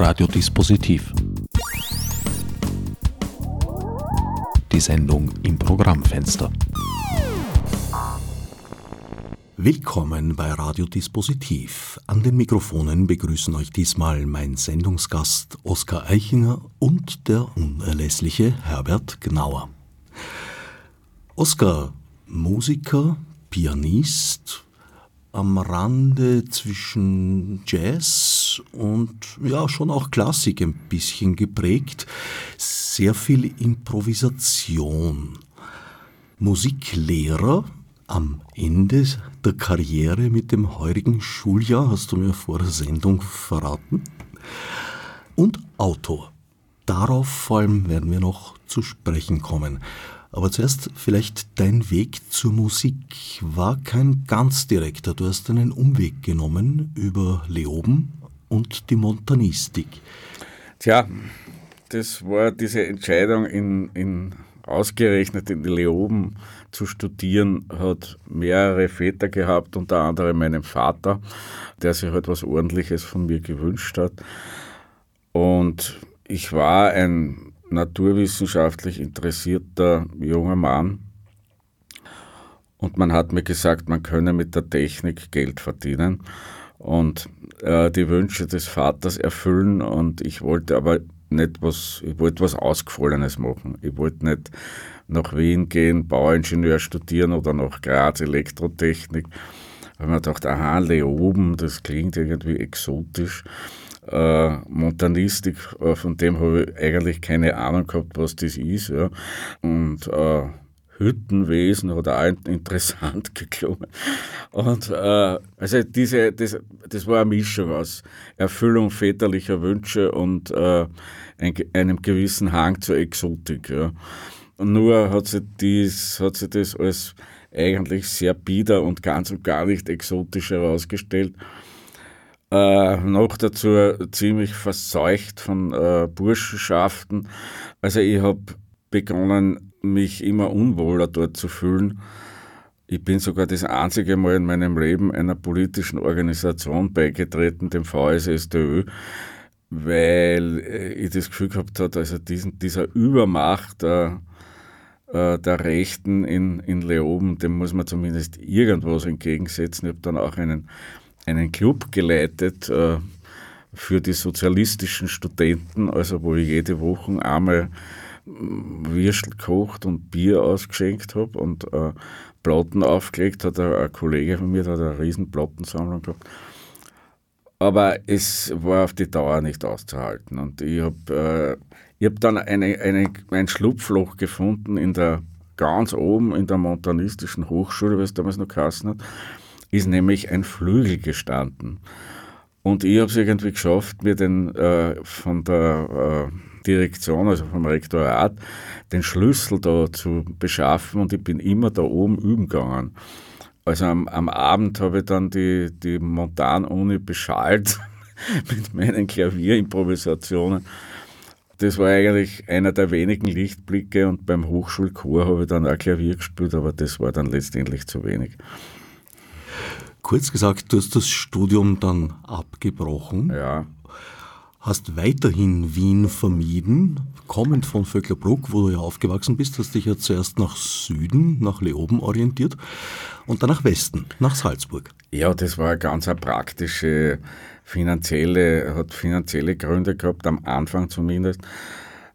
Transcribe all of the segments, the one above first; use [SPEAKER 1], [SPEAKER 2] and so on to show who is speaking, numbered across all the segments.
[SPEAKER 1] Radiodispositiv. Die Sendung im Programmfenster. Willkommen bei Radiodispositiv. An den Mikrofonen begrüßen euch diesmal mein Sendungsgast Oskar Eichinger und der unerlässliche Herbert Gnauer. Oskar, Musiker, Pianist, am Rande zwischen Jazz und ja schon auch Klassik ein bisschen geprägt, sehr viel Improvisation. Musiklehrer am Ende der Karriere mit dem heurigen Schuljahr, hast du mir vor der Sendung verraten. Und Autor. Darauf vor allem werden wir noch zu sprechen kommen. Aber zuerst vielleicht dein Weg zur Musik war kein ganz direkter. Du hast einen Umweg genommen über Leoben und die Montanistik.
[SPEAKER 2] Tja, das war diese Entscheidung in, in ausgerechnet in Leoben zu studieren, hat mehrere Väter gehabt, unter anderem meinen Vater, der sich halt was Ordentliches von mir gewünscht hat. Und ich war ein naturwissenschaftlich interessierter junger Mann und man hat mir gesagt, man könne mit der Technik Geld verdienen und äh, die Wünsche des Vaters erfüllen und ich wollte aber nicht was, ich wollte was Ausgefallenes machen. Ich wollte nicht nach Wien gehen, Bauingenieur studieren oder nach Graz Elektrotechnik. Da habe ich mir gedacht, aha, Leoben, das klingt irgendwie exotisch äh, Montanistik, äh, von dem habe ich eigentlich keine Ahnung gehabt, was das ist. Ja. Und äh, Hüttenwesen hat auch interessant geklungen. Und äh, also diese, das, das war eine Mischung aus Erfüllung väterlicher Wünsche und äh, ein, einem gewissen Hang zur Exotik. Ja. Nur hat sich, dies, hat sich das als eigentlich sehr bieder und ganz und gar nicht exotisch herausgestellt. Äh, noch dazu ziemlich verseucht von äh, Burschenschaften. Also ich habe begonnen, mich immer unwohler dort zu fühlen. Ich bin sogar das einzige Mal in meinem Leben einer politischen Organisation beigetreten, dem VSSDÖ, weil äh, ich das Gefühl gehabt habe, also diesen, dieser Übermacht der, äh, der Rechten in, in Leoben, dem muss man zumindest irgendwas entgegensetzen. Ich habe dann auch einen einen Club geleitet äh, für die sozialistischen Studenten, also wo ich jede Woche einmal Würstel gekocht und Bier ausgeschenkt habe und äh, Platten aufgelegt hat. Ein, ein Kollege von mir der hat eine riesen Plattensammlung gehabt. Aber es war auf die Dauer nicht auszuhalten. Und ich habe äh, hab dann eine, eine, ein Schlupfloch gefunden in der ganz oben in der montanistischen Hochschule, was damals noch geheißen hat ist nämlich ein Flügel gestanden. Und ich habe es irgendwie geschafft, mir den äh, von der äh, Direktion, also vom Rektorat, den Schlüssel da zu beschaffen und ich bin immer da oben üben gegangen. Also am, am Abend habe ich dann die, die Montan-Uni beschallt mit meinen Klavierimprovisationen. Das war eigentlich einer der wenigen Lichtblicke und beim Hochschulchor habe ich dann auch Klavier gespielt, aber das war dann letztendlich zu wenig.
[SPEAKER 1] Kurz gesagt, du hast das Studium dann abgebrochen.
[SPEAKER 2] Ja.
[SPEAKER 1] Hast weiterhin Wien vermieden, kommend von Vöcklerbruck, wo du ja aufgewachsen bist, hast dich ja zuerst nach Süden, nach Leoben orientiert und dann nach Westen, nach Salzburg.
[SPEAKER 2] Ja, das war eine ganz praktische, finanzielle, hat finanzielle Gründe gehabt, am Anfang zumindest.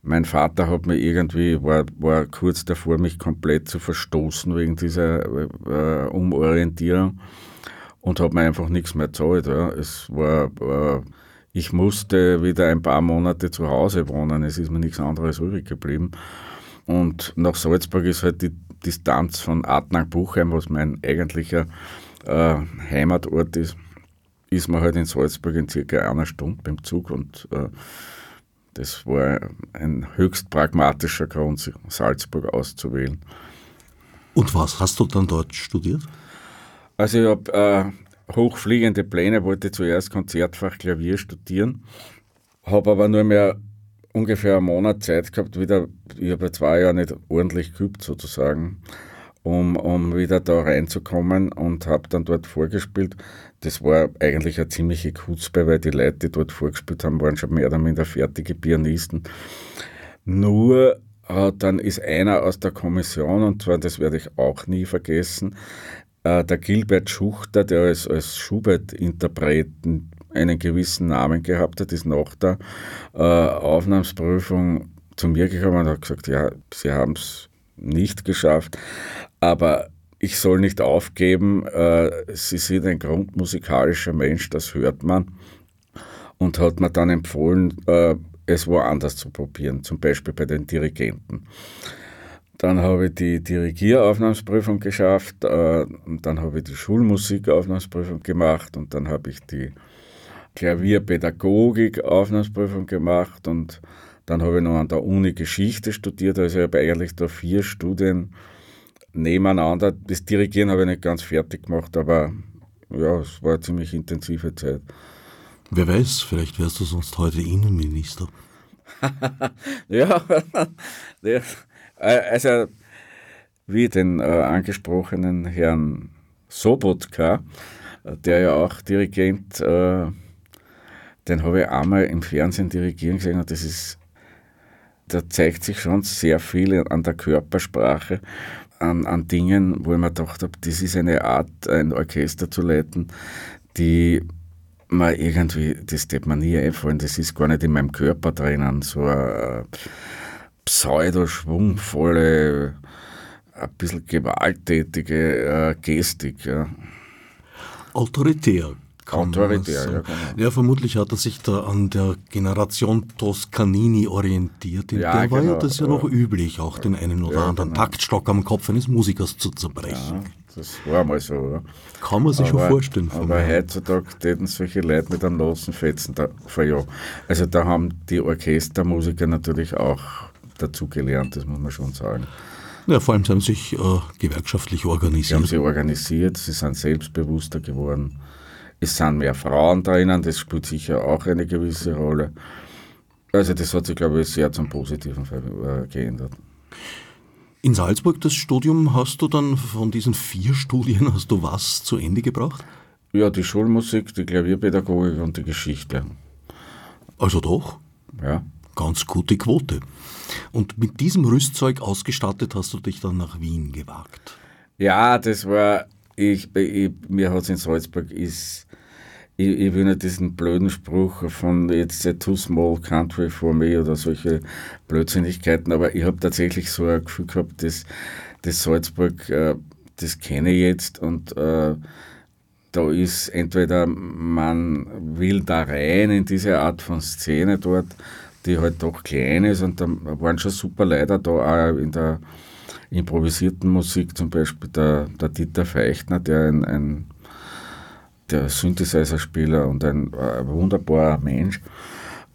[SPEAKER 2] Mein Vater hat mir irgendwie, war, war kurz davor, mich komplett zu verstoßen wegen dieser äh, Umorientierung und habe mir einfach nichts mehr gezahlt. Ja. Es war, war, ich musste wieder ein paar Monate zu Hause wohnen, es ist mir nichts anderes übrig geblieben. Und nach Salzburg ist halt die Distanz von Adnang-Buchheim, was mein eigentlicher äh, Heimatort ist, ist man halt in Salzburg in circa einer Stunde beim Zug und äh, das war ein höchst pragmatischer Grund, Salzburg auszuwählen.
[SPEAKER 1] Und was hast du dann dort studiert?
[SPEAKER 2] Also ich habe äh, hochfliegende Pläne, wollte zuerst Konzertfach Klavier studieren, habe aber nur mehr ungefähr einen Monat Zeit gehabt, wieder, ich habe zwei Jahre nicht ordentlich geübt sozusagen um, um wieder da reinzukommen und habe dann dort vorgespielt. Das war eigentlich eine ziemliche Kutzbe, weil die Leute, die dort vorgespielt haben, waren schon mehr oder minder fertige Pianisten. Nur äh, dann ist einer aus der Kommission, und zwar, das werde ich auch nie vergessen, der Gilbert Schuchter, der als, als Schubert-Interpret einen gewissen Namen gehabt hat, ist nach der äh, Aufnahmsprüfung zu mir gekommen und hat gesagt, ja, Sie haben es nicht geschafft, aber ich soll nicht aufgeben, äh, Sie sind ein grundmusikalischer Mensch, das hört man. Und hat mir dann empfohlen, äh, es woanders zu probieren, zum Beispiel bei den Dirigenten. Dann habe ich die Dirigieraufnahmsprüfung geschafft, äh, und dann habe ich die Schulmusikaufnahmsprüfung gemacht und dann habe ich die Klavierpädagogik-Aufnahmsprüfung gemacht und dann habe ich noch an der Uni Geschichte studiert, also ich habe eigentlich da vier Studien nebeneinander. Das Dirigieren habe ich nicht ganz fertig gemacht, aber ja, es war eine ziemlich intensive Zeit.
[SPEAKER 1] Wer weiß, vielleicht wärst du sonst heute Innenminister.
[SPEAKER 2] ja, also wie den äh, angesprochenen Herrn Sobotka, der ja auch Dirigent, äh, den habe ich einmal im Fernsehen dirigieren gesehen und das ist, da zeigt sich schon sehr viel an der Körpersprache, an, an Dingen, wo ich mir gedacht habe, das ist eine Art, ein Orchester zu leiten, die man irgendwie, das wird mir nie einfallen, das ist gar nicht in meinem Körper drinnen, so eine pseudo-schwungvolle, ein bisschen gewalttätige äh, Gestik. Ja.
[SPEAKER 1] Autoritär.
[SPEAKER 2] Autoritär, ja, genau.
[SPEAKER 1] Ja, vermutlich hat er sich da an der Generation Toscanini orientiert. In
[SPEAKER 2] Ja,
[SPEAKER 1] der war ja
[SPEAKER 2] genau.
[SPEAKER 1] das ja noch üblich, auch den einen oder
[SPEAKER 2] Ja,
[SPEAKER 1] anderen
[SPEAKER 2] genau.
[SPEAKER 1] Taktstock am Kopf eines Musikers zu zerbrechen.
[SPEAKER 2] Das war mal so. Ja.
[SPEAKER 1] Kann man sich schon vorstellen.
[SPEAKER 2] Aber
[SPEAKER 1] mir.
[SPEAKER 2] heutzutage täten solche Leute mit einem losen Fetzen da, ja. Also da haben die Orchestermusiker natürlich auch dazu gelernt, das muss man schon sagen.
[SPEAKER 1] Ja, vor allem sie haben sich äh, gewerkschaftlich
[SPEAKER 2] Sie haben
[SPEAKER 1] organisiert.
[SPEAKER 2] sie organisiert, sie sind selbstbewusster geworden. Es sind mehr Frauen drinnen, das spielt sicher auch eine gewisse Rolle. Also das hat sich, glaube ich, sehr zum Positiven äh, geändert.
[SPEAKER 1] In Salzburg das Studium hast du dann von diesen vier Studien, hast du was zu Ende gebracht?
[SPEAKER 2] Ja, die Schulmusik, die Klavierpädagogik und die Geschichte.
[SPEAKER 1] Also doch,
[SPEAKER 2] Ja.
[SPEAKER 1] Ganz gute Quote. Und mit diesem Rüstzeug ausgestattet hast du dich dann nach Wien gewagt.
[SPEAKER 2] Ja, das war, ich, ich, mir hat es in Salzburg ist, ich, ich will nicht diesen blöden Spruch von jetzt a too small country for me oder solche Blödsinnigkeiten, aber ich habe tatsächlich so ein Gefühl gehabt, dass, dass Salzburg, äh, das kenne ich jetzt und äh, da ist entweder man will da rein in diese Art von Szene dort, die halt doch klein ist und da waren schon super Leute da auch in der improvisierten Musik, zum Beispiel der, der Dieter Feichtner, der ein, ein der Synthesizer-Spieler und ein, äh, wunderbarer Mensch.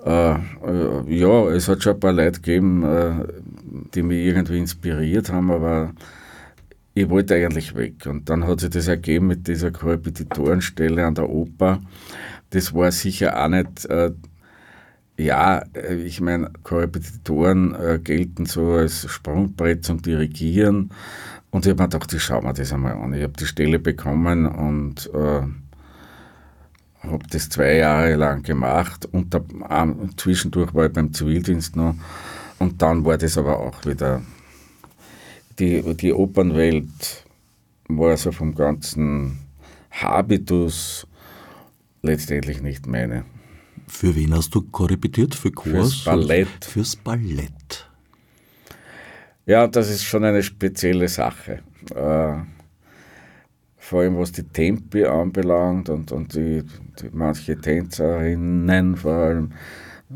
[SPEAKER 2] Äh, äh, ja, es hat schon ein paar Leute gegeben, äh, die mich irgendwie inspiriert haben, aber ich wollte eigentlich weg. Und dann hat sich das ergeben mit dieser Korrepetitorenstelle an der Oper. Das war sicher auch nicht, äh, ja, äh, ich meine, Korrepetitoren äh, gelten so als Sprungbrett zum Dirigieren. Und ich habe mir gedacht, ich schaue mir das einmal an. Ich habe die Stelle bekommen und äh, habe das zwei Jahre lang gemacht. Und da, ähm, zwischendurch war ich beim Zivildienst noch. Und dann war das aber auch wieder die, die Opernwelt war so vom ganzen Habitus letztendlich nicht meine.
[SPEAKER 1] Für wen hast du korrepetiert? Für Chors?
[SPEAKER 2] Fürs Ballett.
[SPEAKER 1] Fürs Ballett.
[SPEAKER 2] Ja, das ist schon eine spezielle Sache. Äh, vor allem was die Tempi anbelangt und, und die, die manche Tänzerinnen vor allem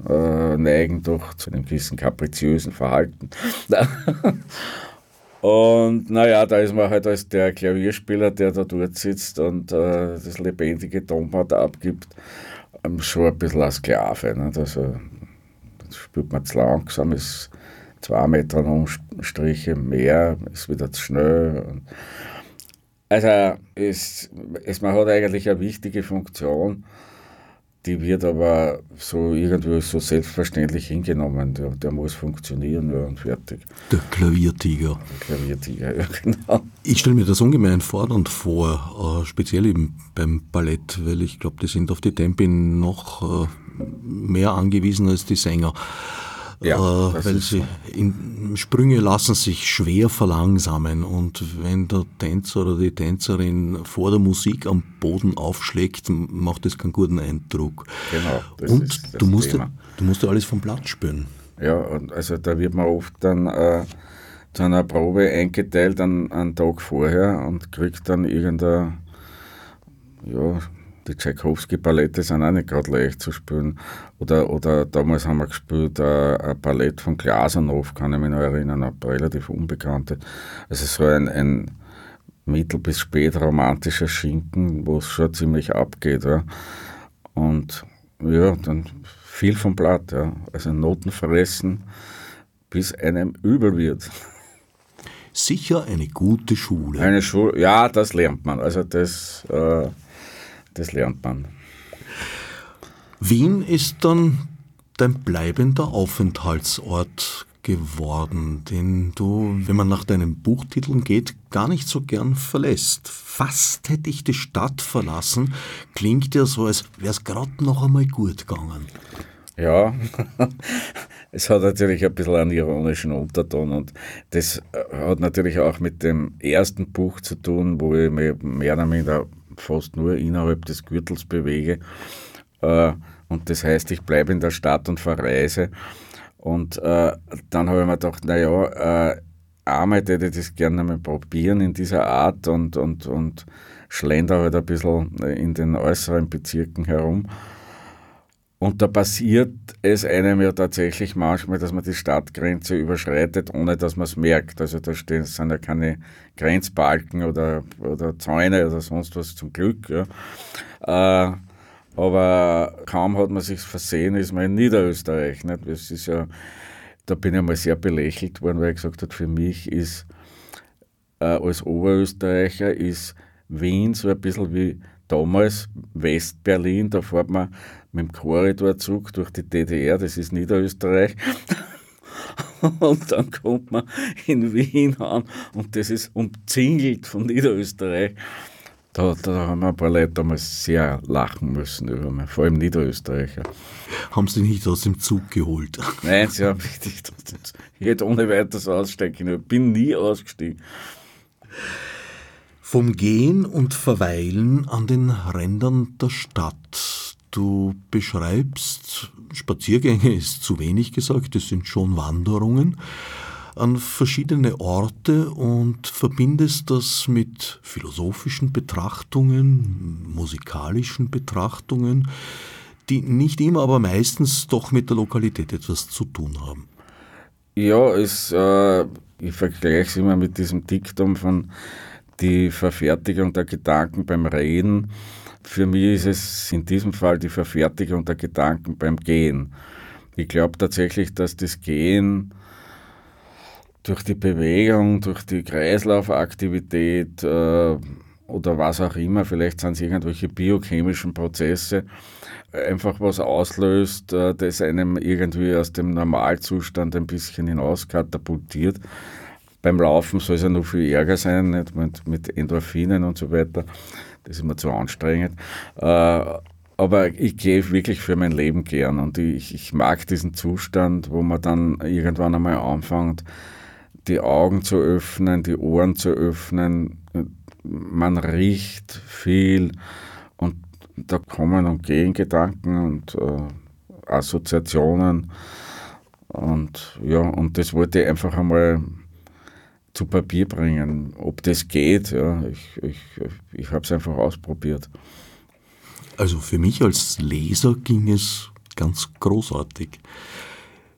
[SPEAKER 2] äh, neigen doch zu einem gewissen kapriziösen Verhalten. Und naja, da ist man halt als der Klavierspieler, der da dort sitzt und äh, das lebendige Tonband abgibt, schon ein bisschen ein Sklave. Nicht? Also, das spielt man zu langsam, ist zwei Metronomstriche mehr, ist wieder zu schnell. Also es, es, man hat eigentlich eine wichtige Funktion die wird aber so irgendwie so selbstverständlich hingenommen. Der, der muss funktionieren ja, und fertig.
[SPEAKER 1] Der Klaviertiger.
[SPEAKER 2] Der Klaviertiger, ja genau.
[SPEAKER 1] Ich stelle mir das ungemein fordernd vor, äh, speziell eben beim Ballett, weil ich glaube, die sind auf die Tempi noch äh, mehr angewiesen als die Sänger. Ja, äh, weil sie in, Sprünge lassen sich schwer verlangsamen und wenn der Tänzer oder die Tänzerin vor der Musik am Boden aufschlägt, macht das keinen guten Eindruck. Genau. und du musst, ja, du musst ja alles vom Blatt spüren.
[SPEAKER 2] Ja, und also da wird man oft dann äh, zu einer Probe eingeteilt an, einen Tag vorher und kriegt dann irgendein ja, die Tchaikovsky-Ballette sind auch nicht gerade leicht zu spielen. Oder, oder damals haben wir gespielt äh, ein Ballett von Glasernow, kann ich mich noch erinnern, ein relativ unbekanntes. Also so ein, ein mittel- bis spät romantischer Schinken, wo es schon ziemlich abgeht. Ja. Und ja, dann viel vom Blatt. Ja. Also Noten fressen, bis einem übel wird.
[SPEAKER 1] Sicher eine gute Schule.
[SPEAKER 2] Eine Schule, ja, das lernt man. Also das... Äh, das lernt man.
[SPEAKER 1] Wien ist dann dein bleibender Aufenthaltsort geworden, den du, wenn man nach deinen Buchtiteln geht, gar nicht so gern verlässt. Fast hätte ich die Stadt verlassen, klingt ja so, als wäre es gerade noch einmal gut gegangen.
[SPEAKER 2] Ja, es hat natürlich ein bisschen einen ironischen Unterton und das hat natürlich auch mit dem ersten Buch zu tun, wo ich mich mehr oder minder fast nur innerhalb des Gürtels bewege. Äh, und das heißt, ich bleibe in der Stadt und verreise. Und äh, dann habe ich mir gedacht, naja, äh, einmal hätte ich das gerne mal probieren in dieser Art und, und, und schlender halt ein bisschen in den äußeren Bezirken herum. Und da passiert es einem ja tatsächlich manchmal, dass man die Stadtgrenze überschreitet, ohne dass man es merkt. Also da stehen, sind ja keine Grenzbalken oder, oder Zäune oder sonst was zum Glück. Ja. Äh, aber kaum hat man sich versehen, ist man in Niederösterreich. Nicht? Das ist ja, da bin ich einmal sehr belächelt worden, weil ich gesagt habe, für mich ist äh, als Oberösterreicher ist Wien so ein bisschen wie damals Westberlin, da fährt man mit dem Korridorzug durch die DDR, das ist Niederösterreich. und dann kommt man in Wien an und das ist umzingelt von Niederösterreich. Da, da haben wir ein paar Leute damals sehr lachen müssen über mich, vor allem Niederösterreicher.
[SPEAKER 1] Haben sie nicht aus dem Zug geholt?
[SPEAKER 2] Nein, sie haben mich nicht aus dem Zug. Ich hätte ohne weiteres aussteigen können. Ich bin nie ausgestiegen.
[SPEAKER 1] Vom Gehen und Verweilen an den Rändern der Stadt Du beschreibst, Spaziergänge ist zu wenig gesagt, es sind schon Wanderungen an verschiedene Orte und verbindest das mit philosophischen Betrachtungen, musikalischen Betrachtungen, die nicht immer, aber meistens doch mit der Lokalität etwas zu tun haben.
[SPEAKER 2] Ja, es, äh, ich vergleiche es immer mit diesem Diktum von die Verfertigung der Gedanken beim Reden für mich ist es in diesem Fall die Verfertigung der Gedanken beim Gehen. Ich glaube tatsächlich, dass das Gehen durch die Bewegung, durch die Kreislaufaktivität äh, oder was auch immer, vielleicht sind es irgendwelche biochemischen Prozesse, einfach was auslöst, äh, das einem irgendwie aus dem Normalzustand ein bisschen hinaus katapultiert. Beim Laufen soll es ja noch viel ärger sein, nicht? Mit, mit Endorphinen und so weiter. Das ist mir zu anstrengend. Äh, aber ich gehe wirklich für mein Leben gern und ich, ich mag diesen Zustand, wo man dann irgendwann einmal anfängt, die Augen zu öffnen, die Ohren zu öffnen. Man riecht viel und da kommen und gehen Gedanken und äh, Assoziationen. Und ja, und das wollte ich einfach einmal zu Papier bringen. Ob das geht, ja, ich, ich, ich habe es einfach ausprobiert.
[SPEAKER 1] Also für mich als Leser ging es ganz großartig.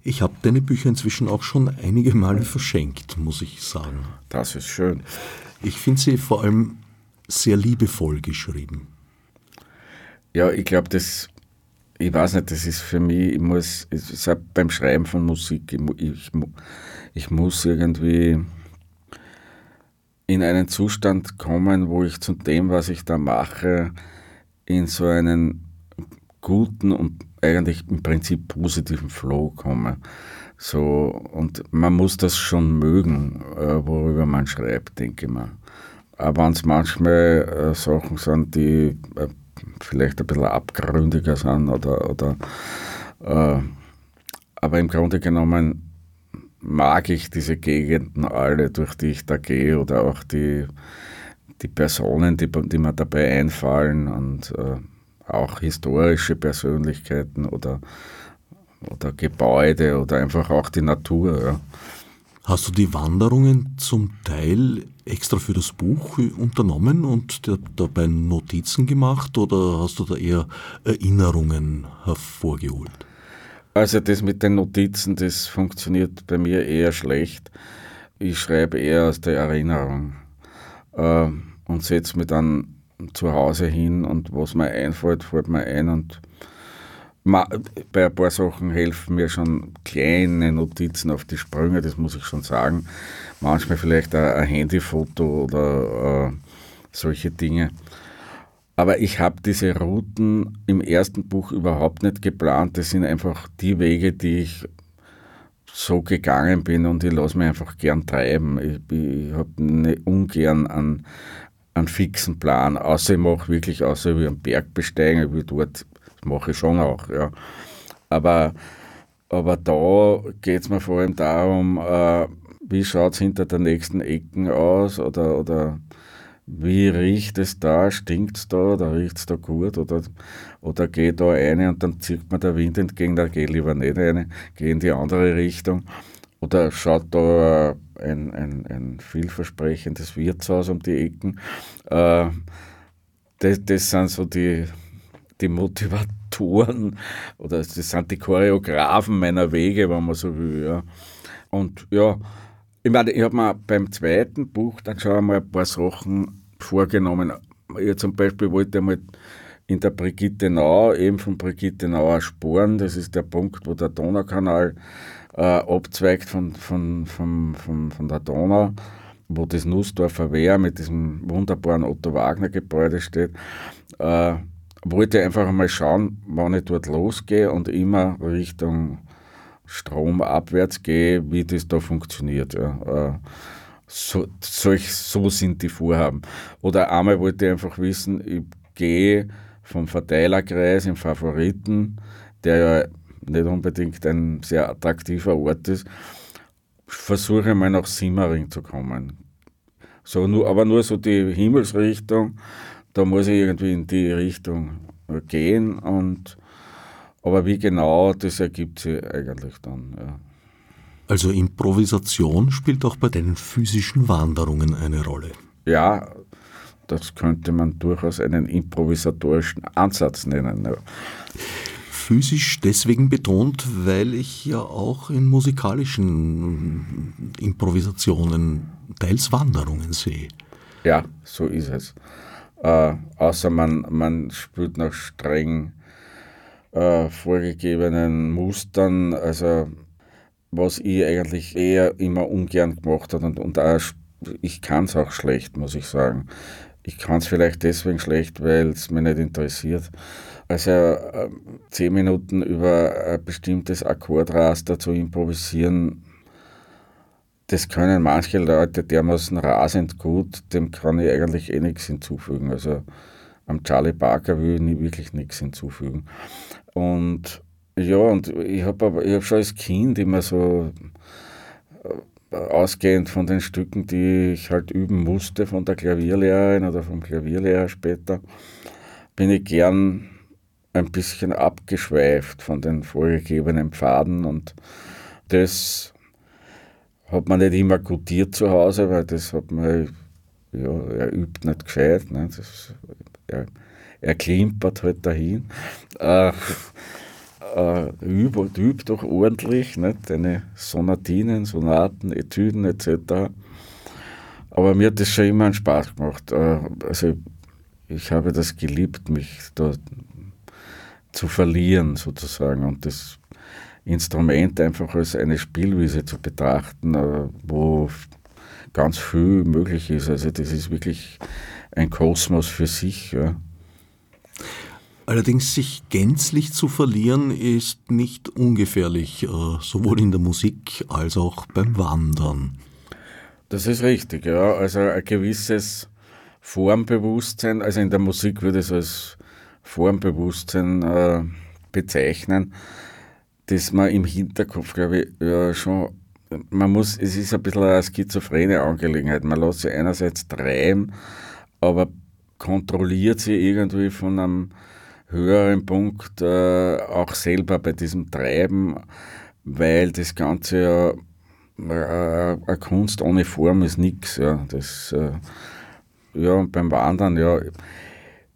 [SPEAKER 1] Ich habe deine Bücher inzwischen auch schon einige Male verschenkt, muss ich sagen.
[SPEAKER 2] Das ist schön.
[SPEAKER 1] Ich finde sie vor allem sehr liebevoll geschrieben.
[SPEAKER 2] Ja, ich glaube, das, ich weiß nicht, das ist für mich, ich muss, es ist beim Schreiben von Musik, ich, ich, ich muss irgendwie in einen Zustand kommen, wo ich zu dem, was ich da mache, in so einen guten und eigentlich im Prinzip positiven Flow komme. So, und man muss das schon mögen, äh, worüber man schreibt, denke ich mal. Aber wenn es manchmal äh, Sachen sind, die äh, vielleicht ein bisschen abgründiger sind oder, oder äh, aber im Grunde genommen mag ich diese Gegenden alle, durch die ich da gehe oder auch die, die Personen, die, die mir dabei einfallen und äh, auch historische Persönlichkeiten oder, oder Gebäude oder einfach auch die Natur. Ja.
[SPEAKER 1] Hast du die Wanderungen zum Teil extra für das Buch unternommen und dabei Notizen gemacht oder hast du da eher Erinnerungen hervorgeholt?
[SPEAKER 2] Also das mit den Notizen, das funktioniert bei mir eher schlecht. Ich schreibe eher aus der Erinnerung äh, und setze mich dann zu Hause hin und was mir einfällt, fällt mir ein und bei ein paar Sachen helfen mir schon kleine Notizen auf die Sprünge, das muss ich schon sagen. Manchmal vielleicht ein, Handyfoto oder äh, solche Dinge. Aber ich habe diese Routen im ersten Buch überhaupt nicht geplant. Das sind einfach die Wege, die ich so gegangen bin und ich lasse mich einfach gern treiben. Ich, ich habe ungern einen, einen fixen Plan, außer ich mache wirklich, außer ich einen Berg besteigen, wie dort mache ich schon auch, ja. Aber, aber da geht es mir vor allem darum, äh, wie schaut es hinter der nächsten Ecken aus oder, oder wie riecht es da, stinkt es da oder riecht es da gut oder, oder geht da eine und dann zieht mir der Wind entgegen, da gehe lieber nicht eine, gehe in die andere Richtung. Oder schaut da ein, ein, ein vielversprechendes Wirtshaus um die Ecken. Äh, das, das sind so die, die Motivatoren oder das sind die Choreografen meiner Wege, wenn man so will. Ja. Und ja, ich meine, ich habe mir beim zweiten Buch dann schon einmal ein paar Sachen vorgenommen. Ich zum Beispiel wollte einmal in der Brigitte Nau, eben von Brigitte Nauer Sporen, das ist der Punkt, wo der Donaukanal äh, abzweigt von, von, von, von, von der Donau, wo das Nussdorfer Wehr mit diesem wunderbaren Otto Wagner Gebäude steht. Äh, wollte einfach einmal schauen, wann ich dort losgehe und immer Richtung Strom abwärts gehe, wie das da funktioniert. Ja. Äh, so, solch, so sind die Vorhaben. Oder einmal wollte ich einfach wissen, ich gehe vom Verteilerkreis im Favoriten, der ja nicht unbedingt ein sehr attraktiver Ort ist, versuche mal nach Simmering zu kommen. So, nur, aber nur so die Himmelsrichtung da muss ich irgendwie in die Richtung gehen und aber wie genau, das ergibt sich eigentlich dann. Ja.
[SPEAKER 1] Also Improvisation spielt auch bei deinen physischen Wanderungen eine Rolle.
[SPEAKER 2] Ja, das könnte man durchaus einen improvisatorischen Ansatz nennen. Ja.
[SPEAKER 1] Physisch deswegen betont, weil ich ja auch in musikalischen Improvisationen teils Wanderungen sehe.
[SPEAKER 2] Ja, so ist es. Äh, außer man, man spielt nach streng äh, vorgegebenen Mustern, also was ich eigentlich eher immer ungern gemacht habe und, und auch, ich kann es auch schlecht, muss ich sagen. Ich kann es vielleicht deswegen schlecht, weil es mich nicht interessiert. Also äh, zehn Minuten über ein bestimmtes Akkordraster zu improvisieren, das können manche Leute dermaßen rasend gut, dem kann ich eigentlich eh nichts hinzufügen. Also am Charlie Parker will ich wirklich nichts hinzufügen. Und ja, und ich habe aber ich hab schon als Kind immer so äh, ausgehend von den Stücken, die ich halt üben musste von der Klavierlehrerin oder vom Klavierlehrer später, bin ich gern ein bisschen abgeschweift von den vorgegebenen Pfaden und das hat man nicht immer gutiert zu Hause, weil das hat man, ja, er übt nicht gescheit. Ne? Das, er, er klimpert halt dahin. Äh, äh, übt, übt doch ordentlich, deine Sonatinen, Sonaten, Etüden etc. Aber mir hat das schon immer einen Spaß gemacht. Äh, also ich habe das geliebt, mich da zu verlieren sozusagen und das Instrument einfach als eine Spielwiese zu betrachten, äh, wo ganz viel möglich ist. Also das ist wirklich ein Kosmos für sich. Ja.
[SPEAKER 1] Allerdings sich gänzlich zu verlieren ist nicht ungefährlich, äh, sowohl in der Musik als auch beim Wandern.
[SPEAKER 2] Das ist richtig, ja. Also ein gewisses Formbewusstsein, also in der Musik würde es als Formbewusstsein äh, bezeichnen, das man im Hinterkopf, glaube ich, ja, schon, man muss, es ist ein bisschen eine schizophrene Angelegenheit. Man lässt sich einerseits treiben, aber kontrolliert sie irgendwie von einem höheren Punkt äh, auch selber bei diesem Treiben, weil das Ganze ja äh, eine Kunst ohne Form ist nichts. Ja. Das, äh, ja, beim Wandern, ja,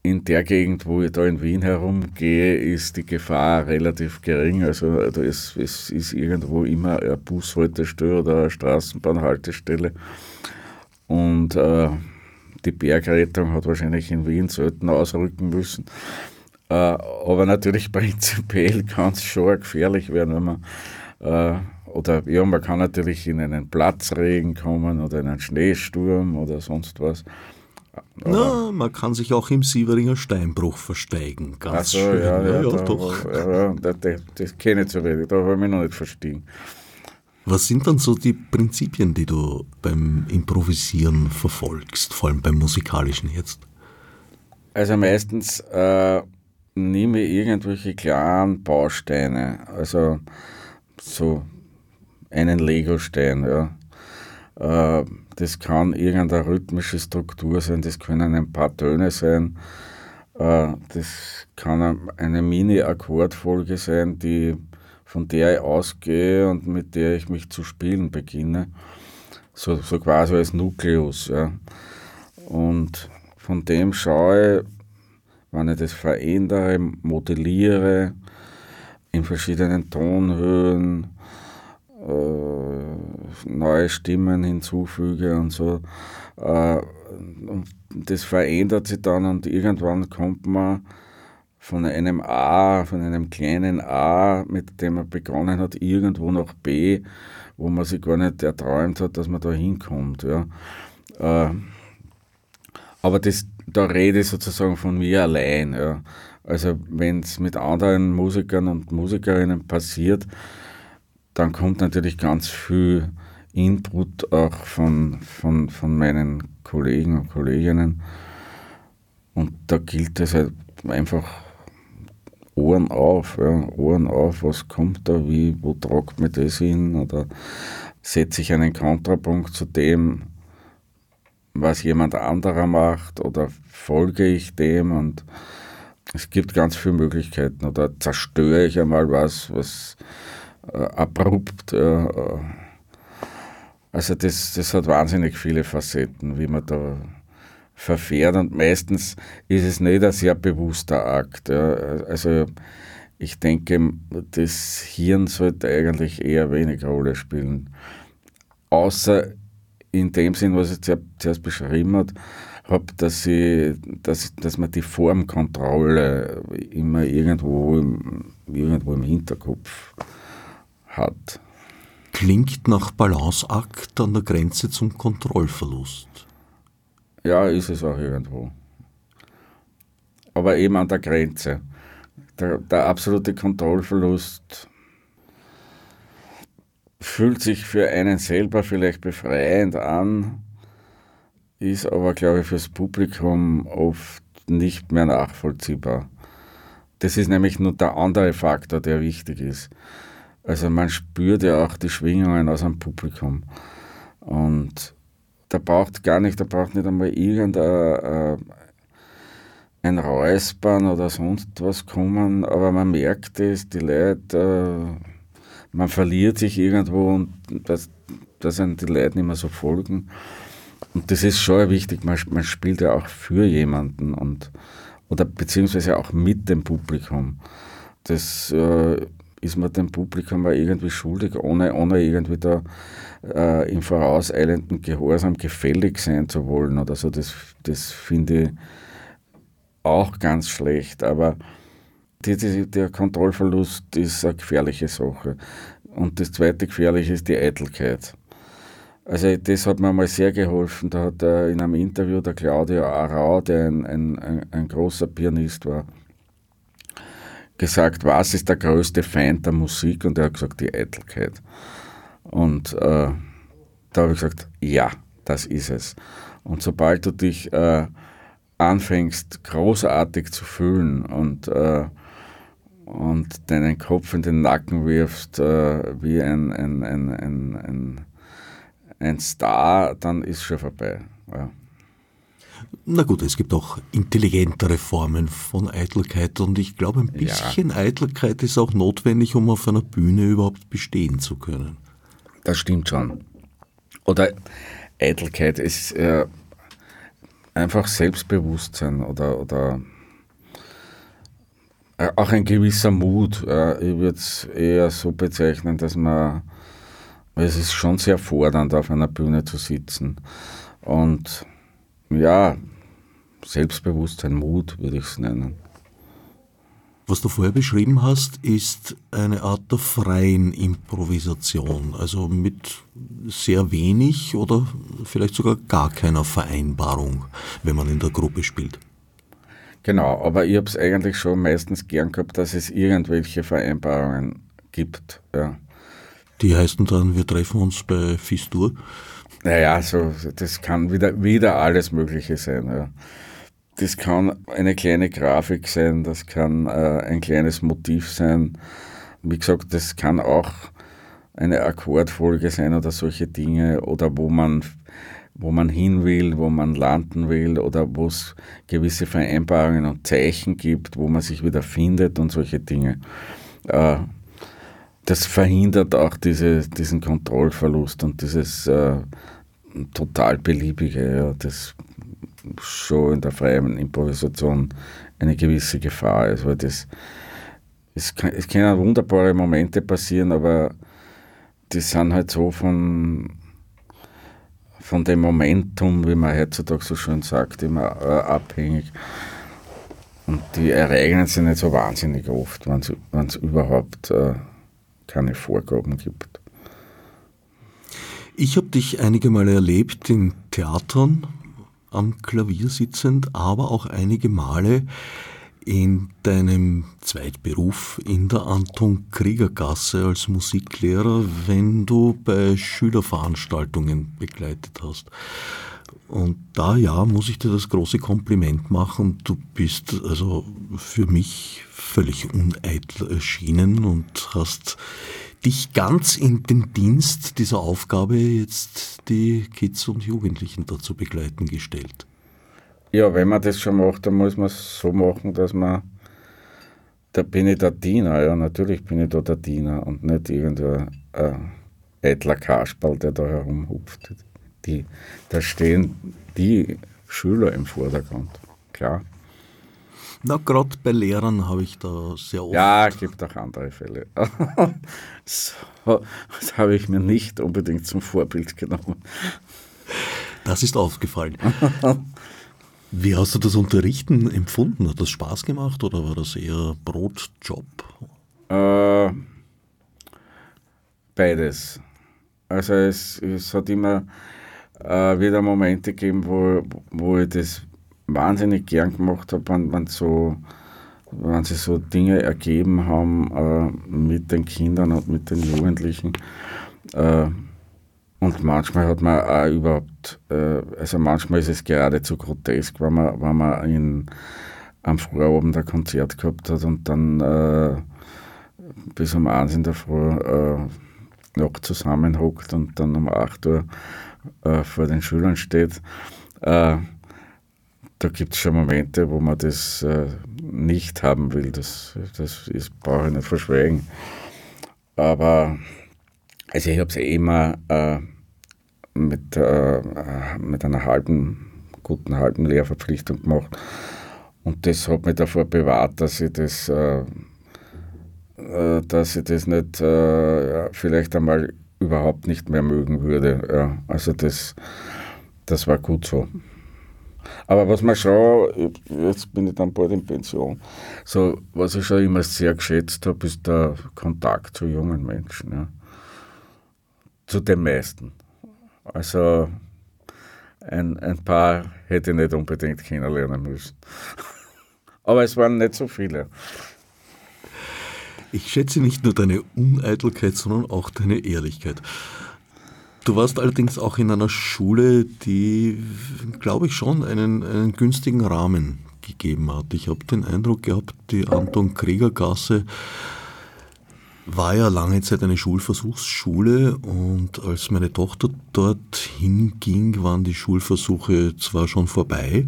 [SPEAKER 2] in der Gegend, wo ich da in Wien herumgehe, ist die Gefahr relativ gering. Also es, es ist irgendwo immer eine Bushaltestelle oder eine Straßenbahnhaltestelle. Und äh, die Bergrettung hat wahrscheinlich in Wien selten ausrücken müssen. Äh, aber natürlich prinzipiell kann es schon gefährlich werden, wenn man äh, oder ja, man kann natürlich in einen Platzregen kommen oder in einen Schneesturm oder sonst was.
[SPEAKER 1] Na, man kann sich auch im Sieveringer Steinbruch versteigen. Ganz so, schön.
[SPEAKER 2] Ja, ja, ja, da, doch. Ja, das, das kenne ich zu wenig, da habe ich mich noch nicht verstehen.
[SPEAKER 1] Was sind dann so die Prinzipien, die du beim Improvisieren verfolgst, vor allem beim musikalischen jetzt?
[SPEAKER 2] Also meistens äh, nehme ich irgendwelche klaren Bausteine, also so einen Legostein, ja. Äh, das kann irgendeine rhythmische Struktur sein, das können ein paar Töne sein, äh, das kann eine Mini-Akkordfolge sein, die, von der ich ausgehe und mit der ich mich zu spielen beginne. So, so quasi als Nukleus. Ja. Und von dem schaue ich, wenn ich das verändere, modelliere, in verschiedenen Tonhöhen, äh, neue Stimmen hinzufüge und so. Äh, und das verändert sich dann und irgendwann kommt man von einem A, von einem kleinen A, mit dem man begonnen hat, irgendwo nach B, wo man sich gar nicht erträumt hat, dass man da hinkommt. Ja. Äh, aber das, da rede ich sozusagen von mir allein. Ja. Also wenn es mit anderen Musikern und Musikerinnen passiert, dann kommt natürlich ganz viel Input auch von, von, von meinen Kollegen und Kolleginnen. Und da gilt es halt einfach Ohren auf, ja, Ohren auf, was kommt da, wie, wo tragt mir das hin? Oder setze ich einen Kontrapunkt zu dem, was jemand anderer macht? Oder folge ich dem? Und es gibt ganz viele Möglichkeiten. Oder zerstöre ich einmal was, was äh, abrupt. Äh, also das, das hat wahnsinnig viele Facetten, wie man da verfährt und meistens ist es nicht ein sehr bewusster Akt. Also ich denke, das Hirn sollte eigentlich eher wenig Rolle spielen. Außer in dem Sinn, was ich zuerst beschrieben habe, hab, dass, ich, dass, dass man die Formkontrolle immer irgendwo im, irgendwo im Hinterkopf hat.
[SPEAKER 1] Klingt nach Balanceakt an der Grenze zum Kontrollverlust.
[SPEAKER 2] Ja, ist es auch irgendwo. Aber eben an der Grenze. Der, der absolute Kontrollverlust fühlt sich für einen selber vielleicht befreiend an, ist aber, glaube ich, fürs Publikum oft nicht mehr nachvollziehbar. Das ist nämlich nur der andere Faktor, der wichtig ist. Also man spürt ja auch die Schwingungen aus dem Publikum. Und da braucht gar nicht, da braucht nicht einmal irgendein ein Räuspern oder sonst was kommen, aber man merkt es, die Leute, man verliert sich irgendwo und dass, dass einem die Leute nicht mehr so folgen. Und das ist schon wichtig, man, man spielt ja auch für jemanden und oder beziehungsweise auch mit dem Publikum. Das äh, ist man dem Publikum auch irgendwie schuldig, ohne, ohne irgendwie da äh, im vorauseilenden Gehorsam gefällig sein zu wollen oder so. Das, das finde ich auch ganz schlecht. Aber die, die, der Kontrollverlust ist eine gefährliche Sache. Und das zweite gefährliche ist die Eitelkeit. Also das hat mir mal sehr geholfen. Da hat er in einem Interview der Claudio Arau, der ein, ein, ein großer Pianist war, gesagt, was ist der größte Feind der Musik? Und er hat gesagt, die Eitelkeit. Und äh, da habe ich gesagt, ja, das ist es. Und sobald du dich äh, anfängst, großartig zu fühlen und, äh, und deinen Kopf in den Nacken wirfst, äh, wie ein, ein, ein, ein, ein, ein Star, dann ist schon vorbei. Ja.
[SPEAKER 1] Na gut, es gibt auch intelligentere Formen von Eitelkeit und ich glaube, ein bisschen ja. Eitelkeit ist auch notwendig, um auf einer Bühne überhaupt bestehen zu können.
[SPEAKER 2] Das stimmt schon. Oder Eitelkeit ist äh, einfach Selbstbewusstsein oder, oder äh, auch ein gewisser Mut. Äh, ich würde es eher so bezeichnen, dass man, es ist schon sehr fordernd, auf einer Bühne zu sitzen. Und ja, Selbstbewusstsein, Mut würde ich es nennen.
[SPEAKER 1] Was du vorher beschrieben hast, ist eine Art der freien Improvisation, also mit sehr wenig oder vielleicht sogar gar keiner Vereinbarung, wenn man in der Gruppe spielt.
[SPEAKER 2] Genau, aber ich habe es eigentlich schon meistens gern gehabt, dass es irgendwelche Vereinbarungen gibt. Ja.
[SPEAKER 1] Die heißen dann, wir treffen uns bei Fistur?
[SPEAKER 2] Naja, so, das kann wieder, wieder alles Mögliche sein. Ja. Das kann eine kleine Grafik sein, das kann äh, ein kleines Motiv sein. Wie gesagt, das kann auch eine Akkordfolge sein oder solche Dinge oder wo man, wo man hin will, wo man landen will oder wo es gewisse Vereinbarungen und Zeichen gibt, wo man sich wieder findet und solche Dinge. Äh, das verhindert auch diese, diesen Kontrollverlust und dieses äh, total beliebige. Ja, das schon in der freien Improvisation eine gewisse Gefahr ist, weil das es, kann, es können wunderbare Momente passieren, aber die sind halt so von, von dem Momentum, wie man heutzutage so schön sagt, immer äh, abhängig. Und die ereignen sich nicht so wahnsinnig oft, wenn es überhaupt äh, keine Vorgaben gibt.
[SPEAKER 1] Ich habe dich einige Male erlebt in Theatern, am Klavier sitzend, aber auch einige Male in deinem Zweitberuf in der Anton Kriegergasse als Musiklehrer, wenn du bei Schülerveranstaltungen begleitet hast. Und da ja, muss ich dir das große Kompliment machen. Du bist also für mich völlig uneitel erschienen und hast dich ganz in den Dienst dieser Aufgabe, jetzt die Kids und Jugendlichen dazu begleiten, gestellt?
[SPEAKER 2] Ja, wenn man das schon macht, dann muss man es so machen, dass man, da bin ich der Diener, ja, natürlich bin ich da der Diener und nicht irgendein äh, eitler Kasperl, der da herumhupft. Die, da stehen die Schüler im Vordergrund, klar.
[SPEAKER 1] Na, gerade bei Lehrern habe ich da sehr oft.
[SPEAKER 2] Ja, es gibt auch andere Fälle. so, das habe ich mir nicht unbedingt zum Vorbild genommen.
[SPEAKER 1] Das ist aufgefallen. Wie hast du das Unterrichten empfunden? Hat das Spaß gemacht oder war das eher Brotjob?
[SPEAKER 2] Äh, beides. Also es, es hat immer äh, wieder Momente gegeben, wo, wo ich das wahnsinnig gern gemacht habe, wenn, wenn, so, wenn sie so Dinge ergeben haben äh, mit den Kindern und mit den Jugendlichen. Äh, und manchmal hat man auch überhaupt, äh, also manchmal ist es geradezu grotesk, wenn man, wenn man in, am Vorabend ein Konzert gehabt hat und dann äh, bis um eins in der Früh äh, noch zusammenhockt und dann um 8 Uhr äh, vor den Schülern steht. Da gibt es schon Momente, wo man das äh, nicht haben will. Das, das ist, brauche ich nicht verschweigen. Aber also ich habe es immer äh, mit, äh, mit einer halben, guten halben Lehrverpflichtung gemacht. Und das hat mich davor bewahrt, dass ich das, äh, äh, dass ich das nicht äh, vielleicht einmal überhaupt nicht mehr mögen würde. Ja, also das, das war gut so. Aber was man schon, jetzt bin ich dann bald in Pension, so, was ich schon immer sehr geschätzt habe, ist der Kontakt zu jungen Menschen. Ja. Zu den meisten. Also ein, ein paar hätte ich nicht unbedingt kennenlernen müssen. Aber es waren nicht so viele.
[SPEAKER 1] Ich schätze nicht nur deine Uneitelkeit, sondern auch deine Ehrlichkeit. Du warst allerdings auch in einer Schule, die, glaube ich, schon einen, einen günstigen Rahmen gegeben hat. Ich habe den Eindruck gehabt, die Anton Krieger Gasse war ja lange Zeit eine Schulversuchsschule und als meine Tochter dorthin ging, waren die Schulversuche zwar schon vorbei,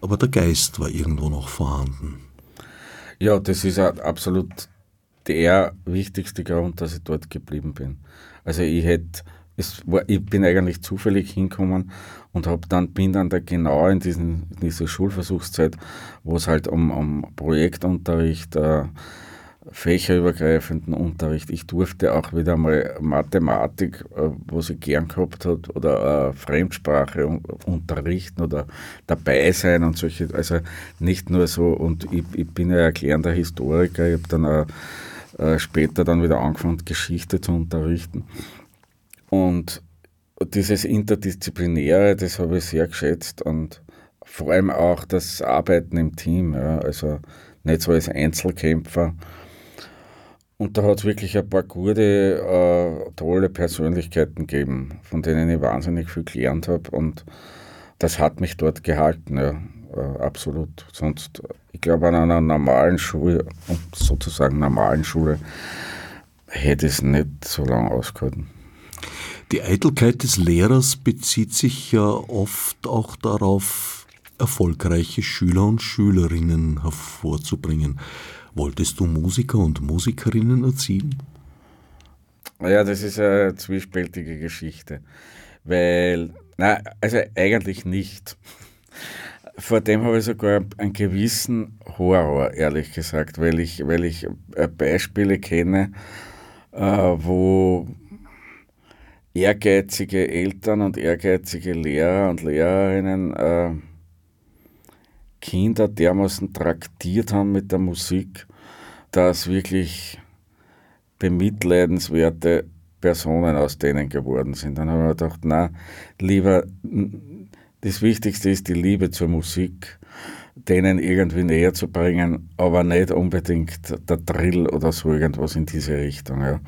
[SPEAKER 1] aber der Geist war irgendwo noch vorhanden.
[SPEAKER 2] Ja, das ist absolut der wichtigste Grund, dass ich dort geblieben bin. Also ich hätte, es war, ich bin eigentlich zufällig hingekommen und hab dann, bin dann da genau in diesen, diese Schulversuchszeit, wo es halt um, um Projektunterricht, äh, fächerübergreifenden Unterricht. Ich durfte auch wieder mal Mathematik, äh, was ich gern gehabt habe, oder äh, Fremdsprache unterrichten oder dabei sein und solche, also nicht nur so, und ich, ich bin ja erklärender Historiker, ich habe dann auch, äh, später dann wieder angefangen, Geschichte zu unterrichten. Und dieses Interdisziplinäre, das habe ich sehr geschätzt und vor allem auch das Arbeiten im Team, ja, also nicht so als Einzelkämpfer, und da hat es wirklich ein paar gute, äh, tolle Persönlichkeiten gegeben, von denen ich wahnsinnig viel gelernt habe. Und das hat mich dort gehalten, ja, äh, absolut. Sonst, ich glaube, an einer normalen Schule, sozusagen normalen Schule, hätte es nicht so lange ausgehalten.
[SPEAKER 1] Die Eitelkeit des Lehrers bezieht sich ja oft auch darauf, erfolgreiche Schüler und Schülerinnen hervorzubringen. Wolltest du Musiker und Musikerinnen erziehen?
[SPEAKER 2] Ja, das ist eine zwiespältige Geschichte. Weil, na, also eigentlich nicht. Vor dem habe ich sogar einen gewissen Horror, ehrlich gesagt, weil ich, weil ich äh, Beispiele kenne, äh, wo ehrgeizige Eltern und ehrgeizige Lehrer und Lehrerinnen äh, Kinder dermaßen traktiert haben mit der Musik, dass wirklich bemitleidenswerte Personen aus denen geworden sind. Dann haben wir gedacht, na, lieber, das Wichtigste ist die Liebe zur Musik, denen irgendwie näher zu bringen, aber nicht unbedingt der Drill oder so irgendwas in diese Richtung. Ja,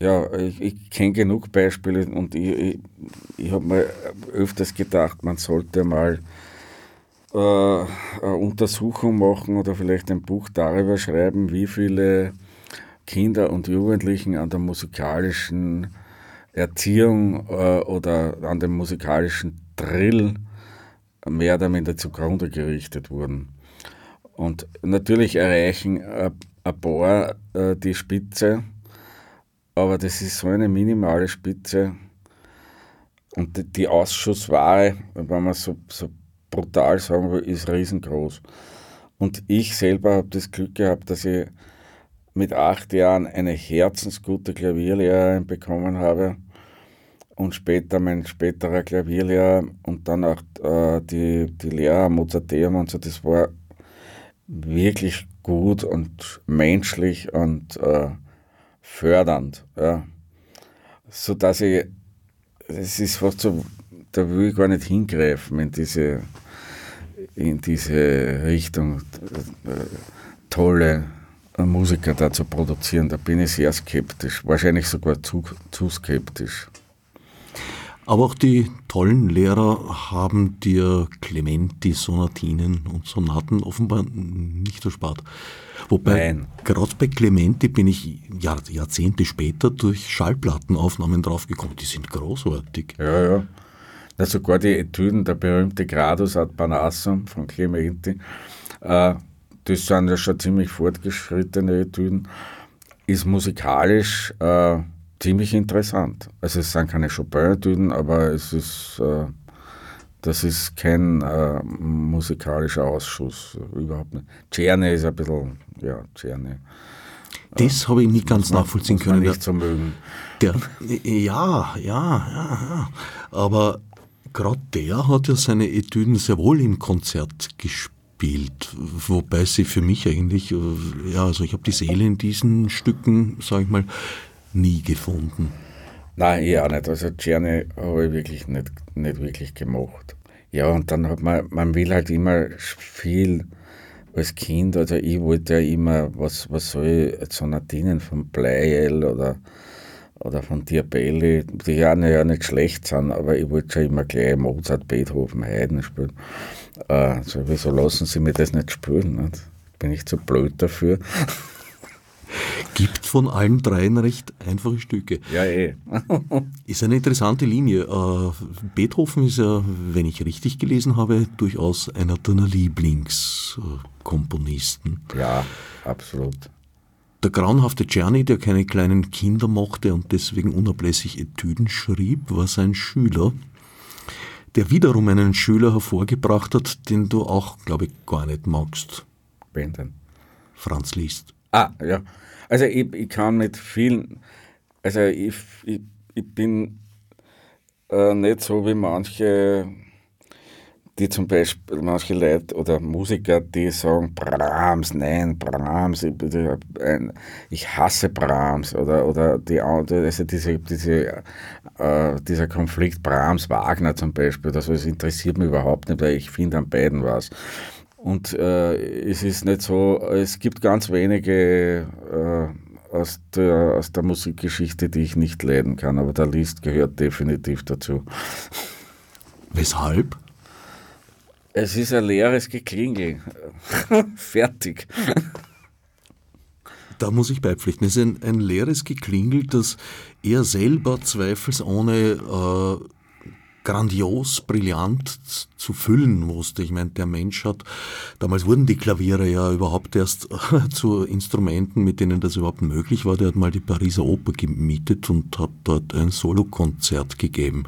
[SPEAKER 2] ja ich, ich kenne genug Beispiele und ich, ich, ich habe mir öfters gedacht, man sollte mal äh, eine Untersuchung machen oder vielleicht ein Buch darüber schreiben, wie viele Kinder und Jugendlichen an der musikalischen Erziehung äh, oder an dem musikalischen Drill mehr oder minder zugrunde gerichtet wurden. Und natürlich erreichen ein paar äh, die Spitze, aber das ist so eine minimale Spitze. Und die Ausschussware, wenn man so, so brutal sagen will, ist riesengroß. Und ich selber habe das Glück gehabt, dass ich mit acht Jahren eine herzensgute Klavierlehrerin bekommen habe und später mein späterer Klavierlehrer und dann auch äh, die, die Lehrer Mozarteum und so, das war wirklich gut und menschlich und äh, fördernd. Ja. So dass ich, es ist fast so, da will ich gar nicht hingreifen in diese in diese Richtung äh, tolle Musiker da zu produzieren. Da bin ich sehr skeptisch, wahrscheinlich sogar zu, zu skeptisch.
[SPEAKER 1] Aber auch die tollen Lehrer haben dir Clementi, Sonatinen und Sonaten offenbar nicht erspart. Wobei, gerade bei Clementi bin ich Jahr, Jahrzehnte später durch Schallplattenaufnahmen draufgekommen. Die sind großartig.
[SPEAKER 2] Ja, ja. Na, sogar die Etüden, der berühmte Gradus ad Panassum von Clementi, äh, das sind ja schon ziemlich fortgeschrittene Etüden, ist musikalisch äh, ziemlich interessant. Also es sind keine Chopin-Etüden, aber es ist, äh, das ist kein äh, musikalischer Ausschuss, überhaupt nicht. Czerny ist ein bisschen, ja, Czerny.
[SPEAKER 1] Das habe ich nicht ganz man, nachvollziehen können.
[SPEAKER 2] Nicht so mögen.
[SPEAKER 1] Der, ja, ja, ja, ja. Aber gerade der hat ja seine Etüden sehr wohl im Konzert gespielt, wobei sie für mich eigentlich, äh, ja, also ich habe die Seele in diesen Stücken, sage ich mal, nie gefunden.
[SPEAKER 2] Nein, ich auch nicht. Also Czerny habe ich wirklich nicht, nicht wirklich gemacht. Ja, und dann hat man, man will halt immer viel als Kind, also ich wollte ja immer, was, was soll ich, Sonatinen von Pleyel oder, oder von Diabelli, die ja nicht, ja nicht schlecht sind, aber ich wollte schon immer gleich Mozart, Beethoven, Haydn spielen. Äh, also wieso lassen sie mir das nicht spielen? Nicht? Bin ich zu blöd dafür?
[SPEAKER 1] Gibt von allen dreien recht einfache Stücke.
[SPEAKER 2] Ja, eh.
[SPEAKER 1] ist eine interessante Linie. Äh, Beethoven ist ja, wenn ich richtig gelesen habe, durchaus einer deiner Lieblingskomponisten.
[SPEAKER 2] Ja, absolut.
[SPEAKER 1] Der grauenhafte Czerny, der keine kleinen Kinder mochte und deswegen unablässig Etüden schrieb, war sein Schüler, der wiederum einen Schüler hervorgebracht hat, den du auch, glaube ich, gar nicht magst.
[SPEAKER 2] Wen denn?
[SPEAKER 1] Franz Liszt.
[SPEAKER 2] Ah, ja. Also ich, ich kann mit vielen, also ich, ich, ich bin äh, nicht so wie manche, die zum Beispiel, manche Leute oder Musiker, die sagen, Brahms, nein, Brahms, ich, ich hasse Brahms oder, oder die, also diese, diese, äh, dieser Konflikt Brahms-Wagner zum Beispiel, das, das interessiert mich überhaupt nicht, weil ich finde an beiden was. Und äh, es ist nicht so, es gibt ganz wenige äh, aus, der, aus der Musikgeschichte, die ich nicht leiden kann, aber der List gehört definitiv dazu.
[SPEAKER 1] Weshalb?
[SPEAKER 2] Es ist ein leeres Geklingel. Fertig.
[SPEAKER 1] Da muss ich beipflichten. Es ist ein, ein leeres Geklingel, das er selber zweifelsohne äh, grandios, brillant zu füllen musste. Ich meine, der Mensch hat, damals wurden die Klaviere ja überhaupt erst zu Instrumenten, mit denen das überhaupt möglich war. Der hat mal die Pariser Oper gemietet und hat dort ein Solokonzert gegeben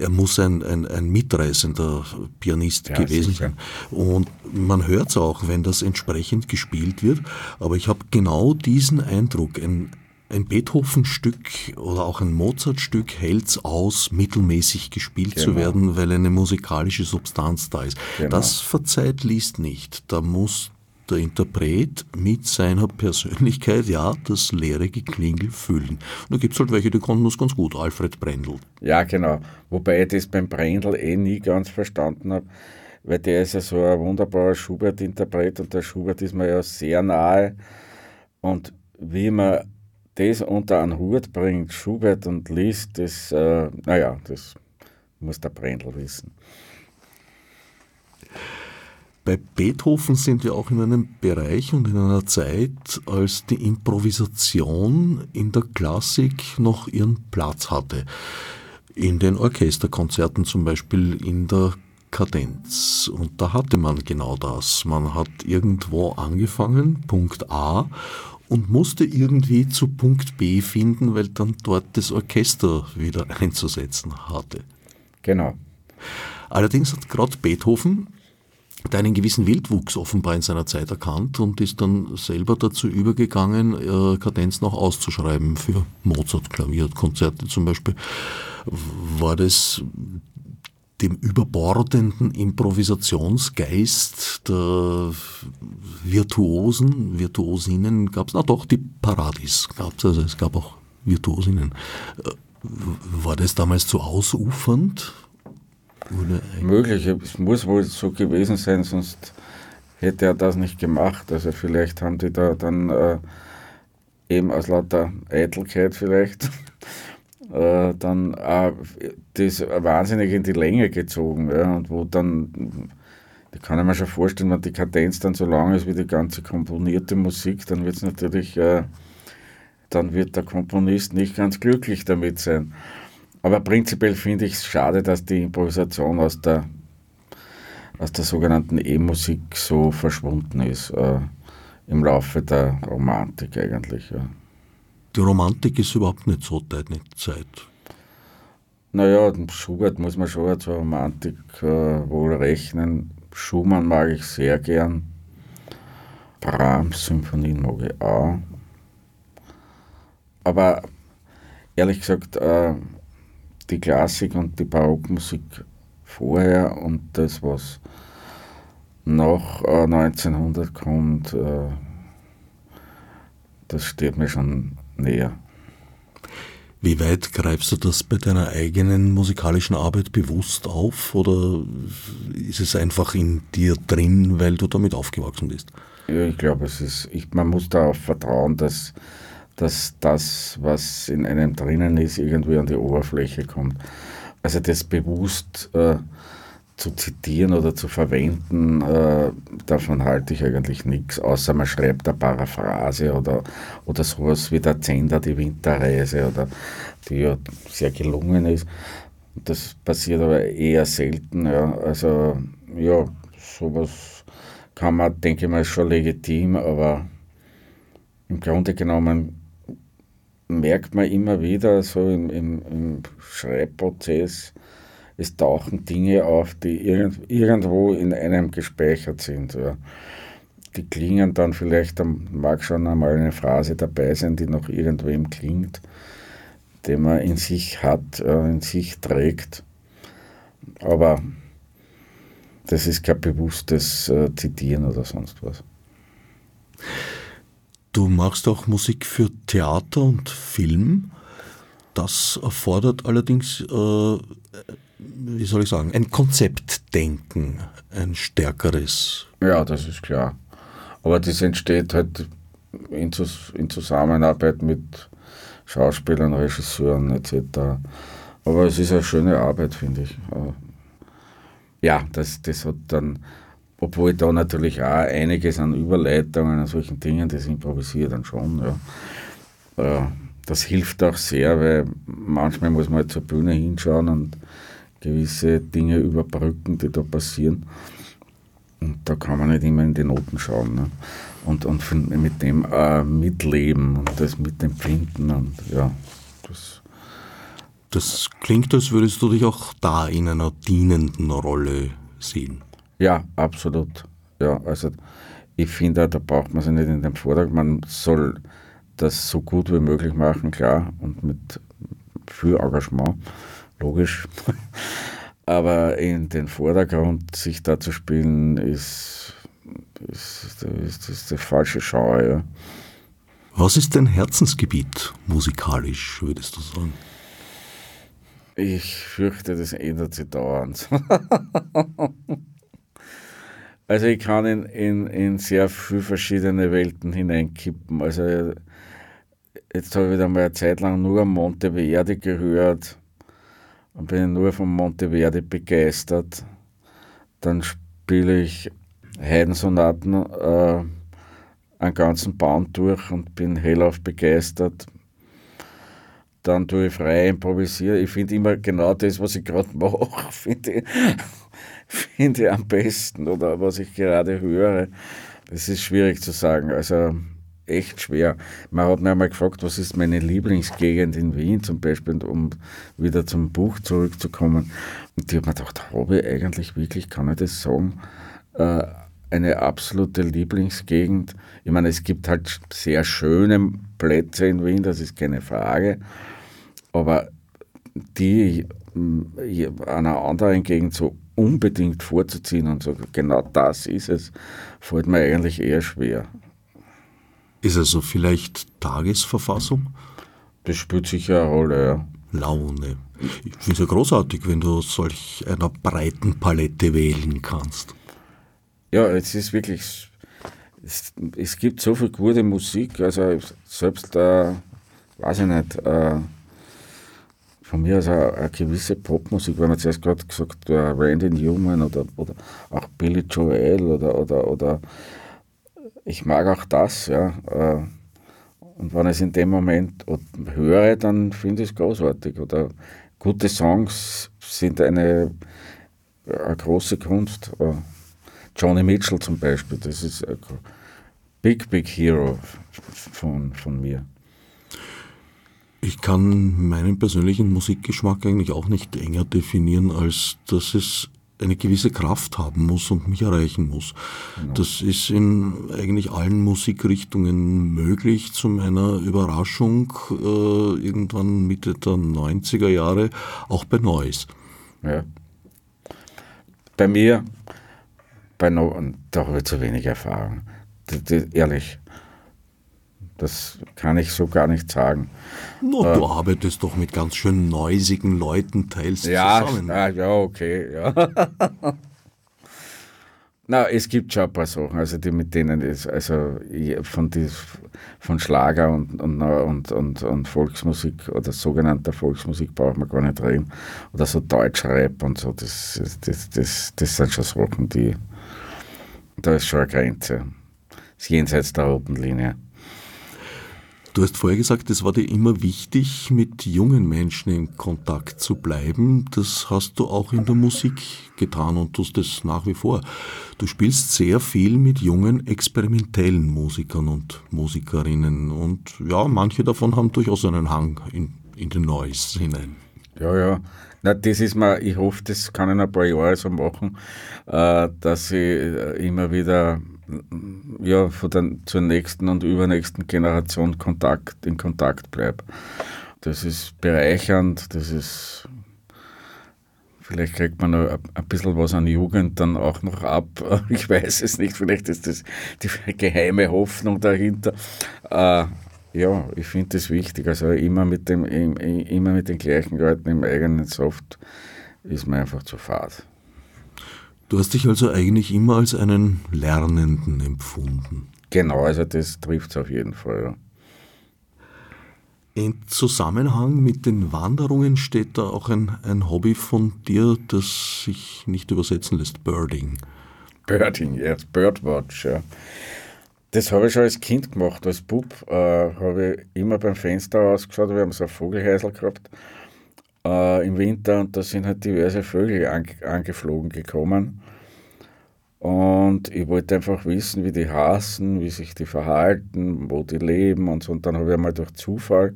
[SPEAKER 1] er muss ein, ein, ein mitreißender Pianist ja, gewesen sein. Und man hört es auch, wenn das entsprechend gespielt wird. Aber ich habe genau diesen Eindruck. Ein, ein Beethoven-Stück oder auch ein Mozart-Stück hält es aus, mittelmäßig gespielt genau. zu werden, weil eine musikalische Substanz da ist. Genau. Das verzeiht liest nicht. Da muss der Interpret mit seiner Persönlichkeit ja das leere Geklingel füllen. Und da gibt es halt welche, die konnten das ganz gut. Alfred Brendel.
[SPEAKER 2] Ja, genau. Wobei ich das beim Brendel eh nie ganz verstanden habe, weil der ist ja so ein wunderbarer Schubert-Interpret und der Schubert ist mir ja sehr nahe. Und wie man das unter einen Hut bringt, Schubert und Liszt, das, äh, naja, das muss der Brendel wissen.
[SPEAKER 1] Bei Beethoven sind wir auch in einem Bereich und in einer Zeit, als die Improvisation in der Klassik noch ihren Platz hatte. In den Orchesterkonzerten zum Beispiel in der Kadenz. Und da hatte man genau das. Man hat irgendwo angefangen, Punkt A, und musste irgendwie zu Punkt B finden, weil dann dort das Orchester wieder einzusetzen hatte.
[SPEAKER 2] Genau.
[SPEAKER 1] Allerdings hat gerade Beethoven einen gewissen Wildwuchs offenbar in seiner Zeit erkannt und ist dann selber dazu übergegangen, äh, Kadenzen auch auszuschreiben für Mozart-Klavierkonzerte zum Beispiel. War das dem überbordenden Improvisationsgeist der Virtuosen, Virtuosinnen gab es, na doch, die Paradis gab es, also es gab auch Virtuosinnen. Äh, war das damals zu ausufernd?
[SPEAKER 2] Möglich, es muss wohl so gewesen sein, sonst hätte er das nicht gemacht. Also vielleicht haben die da dann äh, eben aus lauter Eitelkeit vielleicht äh, dann auch das wahnsinnig in die Länge gezogen. Ja, und wo dann, da kann ich mir schon vorstellen, wenn die Kadenz dann so lang ist wie die ganze komponierte Musik, dann wird es natürlich, äh, dann wird der Komponist nicht ganz glücklich damit sein. Aber prinzipiell finde ich es schade, dass die Improvisation aus der, aus der sogenannten E-Musik so verschwunden ist, äh, im Laufe der Romantik eigentlich. Ja.
[SPEAKER 1] Die Romantik ist überhaupt nicht so deine Zeit.
[SPEAKER 2] Naja, Schubert muss man schon zur Romantik äh, wohl rechnen. Schumann mag ich sehr gern. Brahms Symphonien mag ich auch. Aber ehrlich gesagt, äh, die Klassik und die Barockmusik vorher und das, was nach äh, 1900 kommt, äh, das steht mir schon näher.
[SPEAKER 1] Wie weit greifst du das bei deiner eigenen musikalischen Arbeit bewusst auf oder ist es einfach in dir drin, weil du damit aufgewachsen bist?
[SPEAKER 2] Ja, ich glaube, es ist, ich, man muss darauf vertrauen, dass, dass das, was in einem drinnen ist, irgendwie an die Oberfläche kommt. Also das bewusst äh, zu zitieren oder zu verwenden, äh, davon halte ich eigentlich nichts, außer man schreibt eine Paraphrase oder, oder sowas wie der Zender, die Winterreise, oder, die ja sehr gelungen ist. Das passiert aber eher selten. Ja. Also ja, sowas kann man, denke ich mal, schon legitim, aber im Grunde genommen merkt man immer wieder so im, im, im Schreibprozess, es tauchen Dinge auf, die irgend, irgendwo in einem gespeichert sind. Ja. Die klingen dann vielleicht, mag schon einmal eine Phrase dabei sein, die noch irgendwem klingt, den man in sich hat, äh, in sich trägt. Aber das ist kein bewusstes äh, Zitieren oder sonst was.
[SPEAKER 1] Du machst auch Musik für Theater und Film. Das erfordert allerdings äh, wie soll ich sagen, ein Konzeptdenken, ein stärkeres.
[SPEAKER 2] Ja, das ist klar. Aber das entsteht halt in, in Zusammenarbeit mit Schauspielern, Regisseuren etc. Aber es ist eine schöne Arbeit, finde ich. Ja, das, das hat dann, obwohl da natürlich auch einiges an Überleitungen, an solchen Dingen, das improvisiert dann schon. Ja. Das hilft auch sehr, weil manchmal muss man halt zur Bühne hinschauen und gewisse Dinge überbrücken, die da passieren. Und da kann man nicht immer in die Noten schauen. Ne? Und, und mit dem äh, mitleben und das mitempfinden. Und ja, das.
[SPEAKER 1] Das klingt, als würdest du dich auch da in einer dienenden Rolle sehen.
[SPEAKER 2] Ja, absolut. Ja, also ich finde, da braucht man sich nicht in den Vortrag. Man soll das so gut wie möglich machen, klar, und mit viel Engagement logisch. Aber in den Vordergrund sich da zu spielen, ist, ist, ist, ist die falsche Schau. Ja.
[SPEAKER 1] Was ist dein Herzensgebiet musikalisch, würdest du sagen?
[SPEAKER 2] Ich fürchte, das ändert sich dauernd. also ich kann in, in, in sehr viele verschiedene Welten hineinkippen. Also jetzt habe ich wieder mal eine Zeit lang nur Monteverdi gehört und bin nur von Monteverdi begeistert. Dann spiele ich Heidensonaten äh, einen ganzen Band durch und bin hellauf begeistert. Dann tue ich frei improvisieren. Ich finde immer genau das, was ich gerade mache, finde ich, find ich am besten oder was ich gerade höre. Das ist schwierig zu sagen. Also echt schwer. Man hat mir einmal gefragt, was ist meine Lieblingsgegend in Wien zum Beispiel, um wieder zum Buch zurückzukommen. Und ich habe mir gedacht, habe ich eigentlich wirklich, kann ich das sagen, äh, eine absolute Lieblingsgegend. Ich meine, es gibt halt sehr schöne Plätze in Wien, das ist keine Frage. Aber die einer anderen Gegend so unbedingt vorzuziehen und so, genau das ist es, fällt mir eigentlich eher schwer.
[SPEAKER 1] Ist also vielleicht Tagesverfassung?
[SPEAKER 2] Das spielt sicher eine Rolle, ja.
[SPEAKER 1] Laune. Ich finde es ja großartig, wenn du solch einer breiten Palette wählen kannst.
[SPEAKER 2] Ja, es ist wirklich, es, es gibt so viel gute Musik, also selbst, äh, weiß ich nicht, äh, von mir aus eine, eine gewisse Popmusik, wenn man zuerst gerade gesagt, äh, Randy Newman oder, oder auch Billy Joel oder, oder, oder ich mag auch das, ja. Äh, und wenn ich es in dem Moment höre, dann finde ich es großartig. Oder gute Songs sind eine, eine große Kunst. Äh, Johnny Mitchell zum Beispiel, das ist ein Big, Big Hero von, von mir.
[SPEAKER 1] Ich kann meinen persönlichen Musikgeschmack eigentlich auch nicht enger definieren, als dass es eine gewisse Kraft haben muss und mich erreichen muss. Genau. Das ist in eigentlich allen Musikrichtungen möglich. Zu meiner Überraschung äh, irgendwann Mitte der 90er Jahre auch bei Neues.
[SPEAKER 2] Ja. Bei mir, bei no da habe ich zu wenig Erfahrung. Das, das, ehrlich, Das kann ich so gar nicht sagen.
[SPEAKER 1] No, äh, du arbeitest doch mit ganz schön neusigen Leuten teils
[SPEAKER 2] ja,
[SPEAKER 1] zusammen.
[SPEAKER 2] Ah, ja, okay, ja. Na, es gibt schon ein paar Sachen, also die mit denen ist, also von, die, von Schlager und, und, und, und, und Volksmusik oder sogenannter Volksmusik braucht man gar nicht reden. Oder so Deutschrap und so, das, das, das, das sind schon Sachen, die, da ist schon eine Grenze. Das ist jenseits der roten Linie.
[SPEAKER 1] Du hast vorher gesagt, es war dir immer wichtig, mit jungen Menschen in Kontakt zu bleiben. Das hast du auch in der Musik getan und tust es nach wie vor. Du spielst sehr viel mit jungen experimentellen Musikern und Musikerinnen und ja, manche davon haben durchaus einen Hang in, in den Noise hinein.
[SPEAKER 2] Ja, ja. Na, das ist mal, ich hoffe, das kann ich in ein paar Jahre so machen, äh, dass ich äh, immer wieder ja, von der, zur nächsten und übernächsten Generation Kontakt, in Kontakt bleibe. Das ist bereichernd, das ist Vielleicht kriegt man noch ein bisschen was an Jugend dann auch noch ab. Ich weiß es nicht. Vielleicht ist das die geheime Hoffnung dahinter. Äh, ja, ich finde das wichtig. Also immer mit, dem, immer mit den gleichen Leuten im eigenen Soft ist mir einfach zu fad.
[SPEAKER 1] Du hast dich also eigentlich immer als einen Lernenden empfunden.
[SPEAKER 2] Genau, also das trifft es auf jeden Fall. Ja.
[SPEAKER 1] In Zusammenhang mit den Wanderungen steht da auch ein, ein Hobby von dir, das sich nicht übersetzen lässt, Birding.
[SPEAKER 2] Birding, ja, yes, Birdwatch, ja. Das habe ich schon als Kind gemacht, als Bub. Äh, habe ich immer beim Fenster ausgeschaut, wir haben so ein Vogelhäusl gehabt äh, im Winter und da sind halt diverse Vögel ange angeflogen gekommen. Und ich wollte einfach wissen, wie die hassen, wie sich die verhalten, wo die leben und so. Und dann habe ich einmal durch Zufall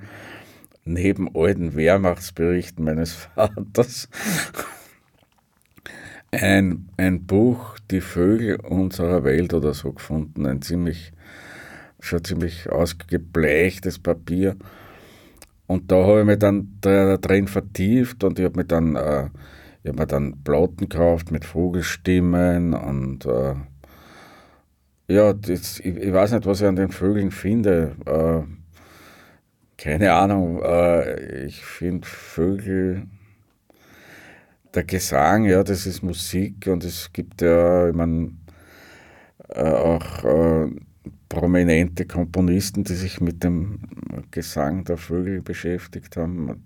[SPEAKER 2] neben alten Wehrmachtsberichten meines Vaters ein, ein Buch, Die Vögel unserer Welt oder so gefunden. Ein ziemlich, schon ziemlich ausgebleichtes Papier. Und da habe ich mich dann da drin vertieft und ich habe mir dann, äh, hab dann Platten gekauft mit Vogelstimmen und äh, ja, das, ich, ich, weiß nicht, was ich an den Vögeln finde. Äh, keine Ahnung. Äh, ich finde Vögel, der Gesang, ja, das ist Musik und es gibt ja, ich meine, äh, auch äh, prominente Komponisten, die sich mit dem Gesang der Vögel beschäftigt haben.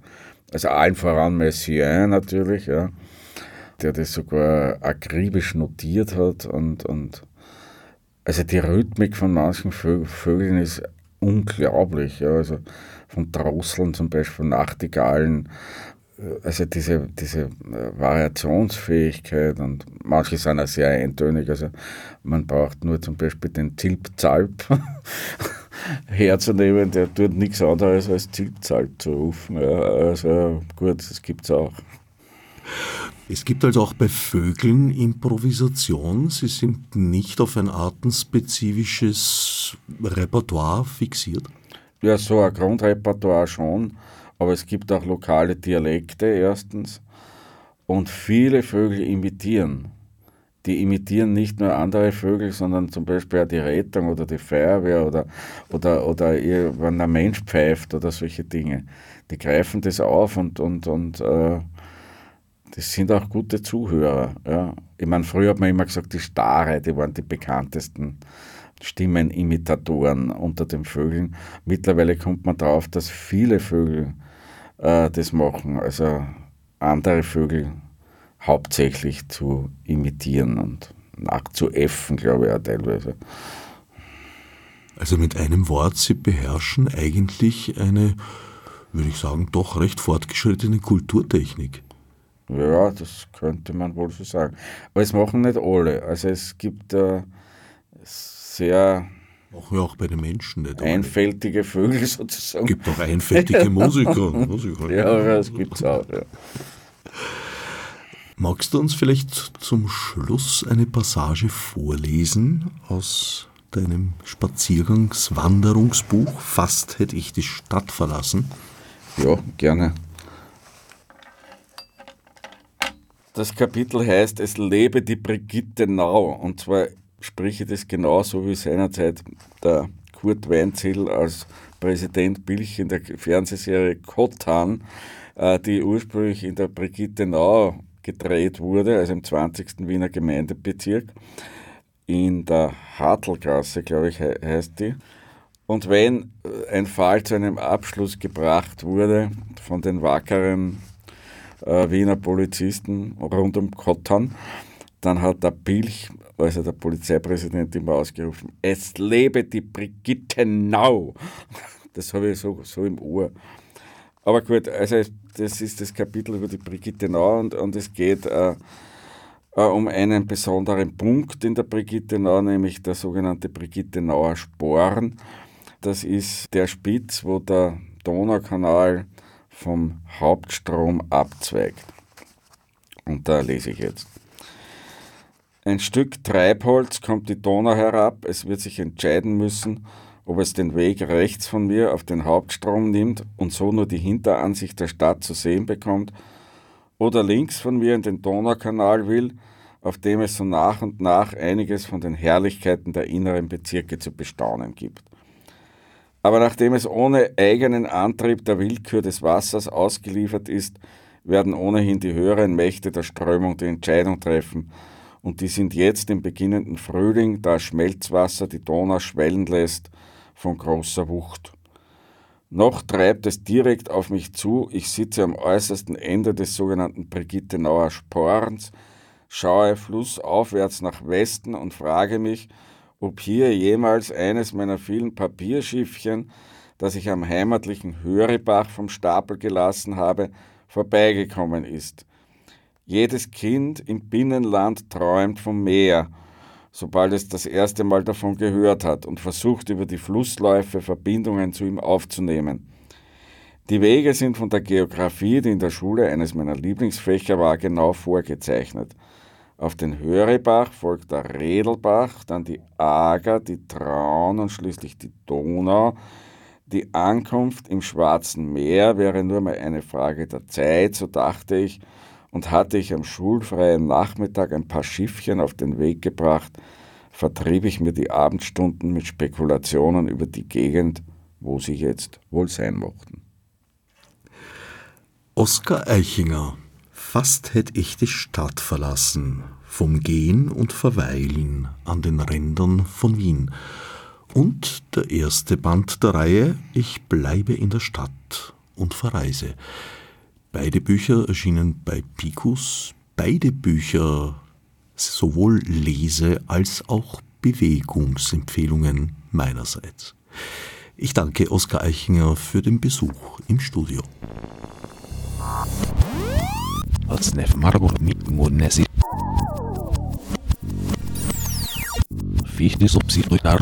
[SPEAKER 2] Also allen voran Messiaen natürlich, ja, der das sogar akribisch notiert hat und, und also die Rhythmik von manchen Vögeln ist unglaublich. Ja, also von Drosseln zum Beispiel, Nachtigallen, also diese, diese äh, Variationsfähigkeit und manche sind auch sehr eintönig. Also man braucht nur zum Beispiel den Zilp-Zalp herzunehmen, der tut nichts anderes als Zilp-Zalp zu rufen. Ja, also gut, das gibt es auch.
[SPEAKER 1] Es gibt also auch bei Vögeln Improvisation. Sie sind nicht auf ein artenspezifisches Repertoire fixiert.
[SPEAKER 2] Ja, so ein Grundrepertoire schon aber es gibt auch lokale Dialekte erstens und viele Vögel imitieren. Die imitieren nicht nur andere Vögel, sondern zum Beispiel auch die Rettung oder die Feuerwehr oder, oder, oder wenn ein Mensch pfeift oder solche Dinge. Die greifen das auf und, und, und äh, das sind auch gute Zuhörer. Ja. Ich meine, früher hat man immer gesagt, die Stare, die waren die bekanntesten Stimmenimitatoren unter den Vögeln. Mittlerweile kommt man darauf, dass viele Vögel äh, das machen. Also andere Vögel hauptsächlich zu imitieren und nachzuäffen, glaube ich auch teilweise.
[SPEAKER 1] Also mit einem Wort, Sie beherrschen eigentlich eine, würde ich sagen, doch recht fortgeschrittene Kulturtechnik.
[SPEAKER 2] Ja, das könnte man wohl so sagen. Aber es machen nicht alle. Also es gibt äh, sehr
[SPEAKER 1] Machen wir auch bei den Menschen nicht.
[SPEAKER 2] Einfältige Vögel sozusagen.
[SPEAKER 1] Es gibt auch einfältige Musiker. Musiker.
[SPEAKER 2] Ja, das gibt es auch. Ja.
[SPEAKER 1] Magst du uns vielleicht zum Schluss eine Passage vorlesen aus deinem Spaziergangswanderungsbuch Fast hätte ich die Stadt verlassen?
[SPEAKER 2] Ja, gerne. Das Kapitel heißt Es lebe die Brigitte Nau und zwar spreche das genauso wie seinerzeit der Kurt Weinzettel als Präsident Bilch in der Fernsehserie Kottan, äh, die ursprünglich in der Brigittenau gedreht wurde, also im 20. Wiener Gemeindebezirk, in der Hartelgasse, glaube ich, heißt die. Und wenn äh, ein Fall zu einem Abschluss gebracht wurde von den wackeren äh, Wiener Polizisten rund um Kottan, dann hat der Pilch, also der Polizeipräsident, immer ausgerufen, es lebe die Brigitte Nau. Das habe ich so, so im Ohr. Aber gut, also das ist das Kapitel über die Brigitte Nau und, und es geht äh, äh, um einen besonderen Punkt in der Brigitte Nau, nämlich der sogenannte Brigitte Nauer Sporen. Das ist der Spitz, wo der Donaukanal vom Hauptstrom abzweigt. Und da lese ich jetzt. Ein Stück Treibholz kommt die Donau herab, es wird sich entscheiden müssen, ob es den Weg rechts von mir auf den Hauptstrom nimmt und so nur die Hinteransicht der Stadt zu sehen bekommt, oder links von mir in den Donaukanal will, auf dem es so nach und nach einiges von den Herrlichkeiten der inneren Bezirke zu bestaunen gibt. Aber nachdem es ohne eigenen Antrieb der Willkür des Wassers ausgeliefert ist, werden ohnehin die höheren Mächte der Strömung die Entscheidung treffen, und die sind jetzt im beginnenden Frühling, da Schmelzwasser die Donau schwellen lässt, von großer Wucht. Noch treibt es direkt auf mich zu, ich sitze am äußersten Ende des sogenannten Brigittenauer Sporns, schaue flussaufwärts nach Westen und frage mich, ob hier jemals eines meiner vielen Papierschiffchen, das ich am heimatlichen Hörebach vom Stapel gelassen habe, vorbeigekommen ist. Jedes Kind im Binnenland träumt vom Meer, sobald es das erste Mal davon gehört hat und versucht über die Flussläufe Verbindungen zu ihm aufzunehmen. Die Wege sind von der Geographie, die in der Schule eines meiner Lieblingsfächer war, genau vorgezeichnet. Auf den Hörebach folgt der Redelbach, dann die Ager, die Traun und schließlich die Donau. Die Ankunft im Schwarzen Meer wäre nur mal eine Frage der Zeit, so dachte ich, und hatte ich am schulfreien Nachmittag ein paar Schiffchen auf den Weg gebracht, vertrieb ich mir die Abendstunden mit Spekulationen über die Gegend, wo sie jetzt wohl sein mochten.
[SPEAKER 1] Oskar Eichinger Fast hätte ich die Stadt verlassen, vom Gehen und Verweilen an den Rändern von Wien. Und der erste Band der Reihe Ich bleibe in der Stadt und verreise. Beide Bücher erschienen bei Picus. Beide Bücher sowohl Lese- als auch Bewegungsempfehlungen meinerseits. Ich danke Oskar Eichinger für den Besuch im Studio. Fichte subsidiar